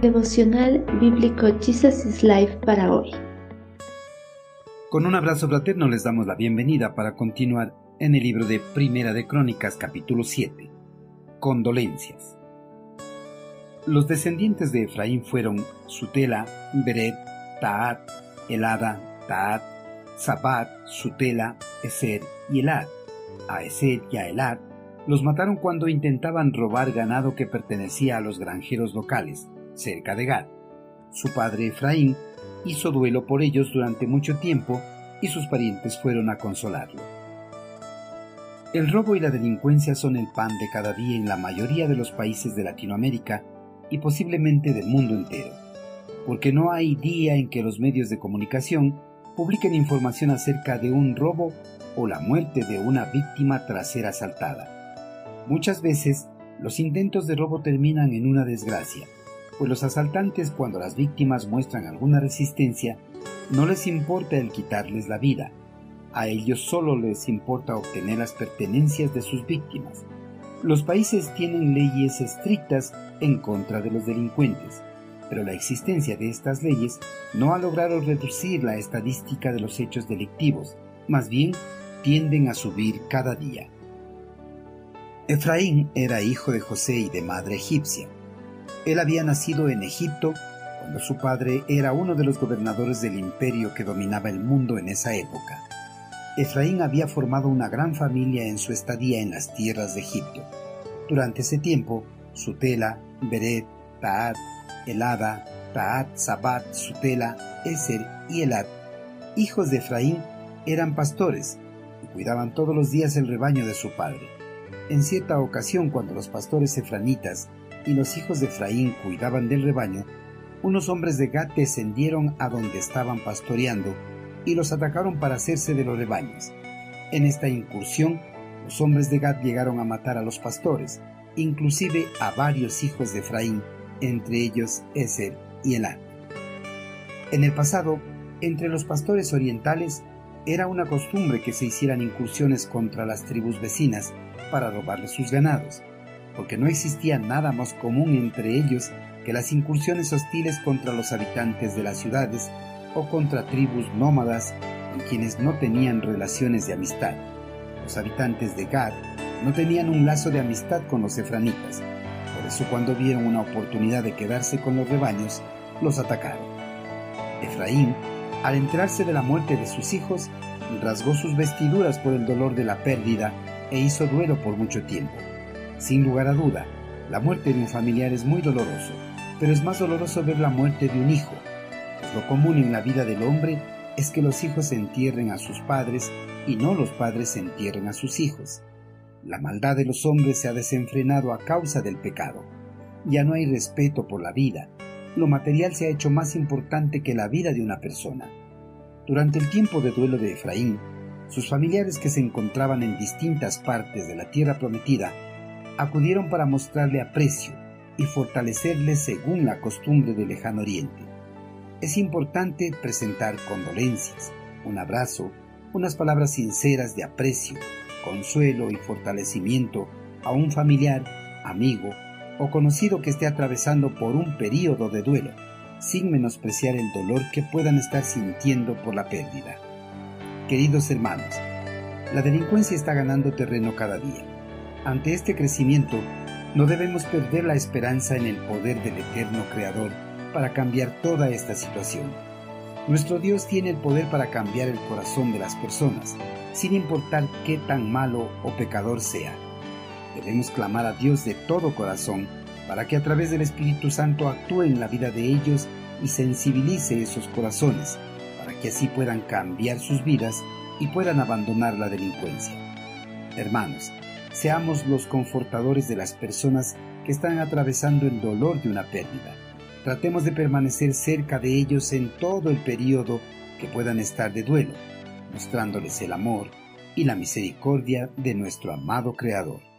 Devocional Bíblico Jesus is Life para hoy. Con un abrazo fraterno les damos la bienvenida para continuar en el libro de Primera de Crónicas capítulo 7. Condolencias. Los descendientes de Efraín fueron Sutela, Beret, Taat, Elada, Taat, Zabat, Sutela, Eser y Elad. A Eser y a Elad los mataron cuando intentaban robar ganado que pertenecía a los granjeros locales, cerca de Gad. Su padre Efraín hizo duelo por ellos durante mucho tiempo y sus parientes fueron a consolarlo. El robo y la delincuencia son el pan de cada día en la mayoría de los países de Latinoamérica y posiblemente del mundo entero, porque no hay día en que los medios de comunicación publiquen información acerca de un robo o la muerte de una víctima tras ser asaltada. Muchas veces los intentos de robo terminan en una desgracia, pues los asaltantes cuando las víctimas muestran alguna resistencia, no les importa el quitarles la vida, a ellos solo les importa obtener las pertenencias de sus víctimas. Los países tienen leyes estrictas en contra de los delincuentes, pero la existencia de estas leyes no ha logrado reducir la estadística de los hechos delictivos, más bien tienden a subir cada día. Efraín era hijo de José y de madre egipcia. Él había nacido en Egipto cuando su padre era uno de los gobernadores del imperio que dominaba el mundo en esa época. Efraín había formado una gran familia en su estadía en las tierras de Egipto. Durante ese tiempo, Sutela, Beret, Taat, Elada, Taat, Sabat, Sutela, Eser y Elad, hijos de Efraín, eran pastores y cuidaban todos los días el rebaño de su padre. En cierta ocasión, cuando los pastores efranitas y los hijos de Efraín cuidaban del rebaño, unos hombres de Gad descendieron a donde estaban pastoreando y los atacaron para hacerse de los rebaños. En esta incursión, los hombres de Gad llegaron a matar a los pastores, inclusive a varios hijos de Efraín, entre ellos Eser y Elad. En el pasado, entre los pastores orientales, era una costumbre que se hicieran incursiones contra las tribus vecinas para robarles sus ganados, porque no existía nada más común entre ellos que las incursiones hostiles contra los habitantes de las ciudades o contra tribus nómadas con quienes no tenían relaciones de amistad. Los habitantes de Gad no tenían un lazo de amistad con los efranitas, por eso cuando vieron una oportunidad de quedarse con los rebaños, los atacaron. Efraín, al enterarse de la muerte de sus hijos, rasgó sus vestiduras por el dolor de la pérdida e hizo duelo por mucho tiempo. Sin lugar a duda, la muerte de un familiar es muy doloroso, pero es más doloroso ver la muerte de un hijo, pues lo común en la vida del hombre es que los hijos entierren a sus padres y no los padres entierren a sus hijos. La maldad de los hombres se ha desenfrenado a causa del pecado. Ya no hay respeto por la vida. Lo material se ha hecho más importante que la vida de una persona. Durante el tiempo de duelo de Efraín, sus familiares que se encontraban en distintas partes de la tierra prometida acudieron para mostrarle aprecio y fortalecerle según la costumbre del lejano oriente. Es importante presentar condolencias, un abrazo, unas palabras sinceras de aprecio, consuelo y fortalecimiento a un familiar, amigo o conocido que esté atravesando por un período de duelo, sin menospreciar el dolor que puedan estar sintiendo por la pérdida. Queridos hermanos, la delincuencia está ganando terreno cada día. Ante este crecimiento, no debemos perder la esperanza en el poder del eterno Creador para cambiar toda esta situación. Nuestro Dios tiene el poder para cambiar el corazón de las personas, sin importar qué tan malo o pecador sea. Debemos clamar a Dios de todo corazón para que a través del Espíritu Santo actúe en la vida de ellos y sensibilice esos corazones que así puedan cambiar sus vidas y puedan abandonar la delincuencia. Hermanos, seamos los confortadores de las personas que están atravesando el dolor de una pérdida. Tratemos de permanecer cerca de ellos en todo el periodo que puedan estar de duelo, mostrándoles el amor y la misericordia de nuestro amado Creador.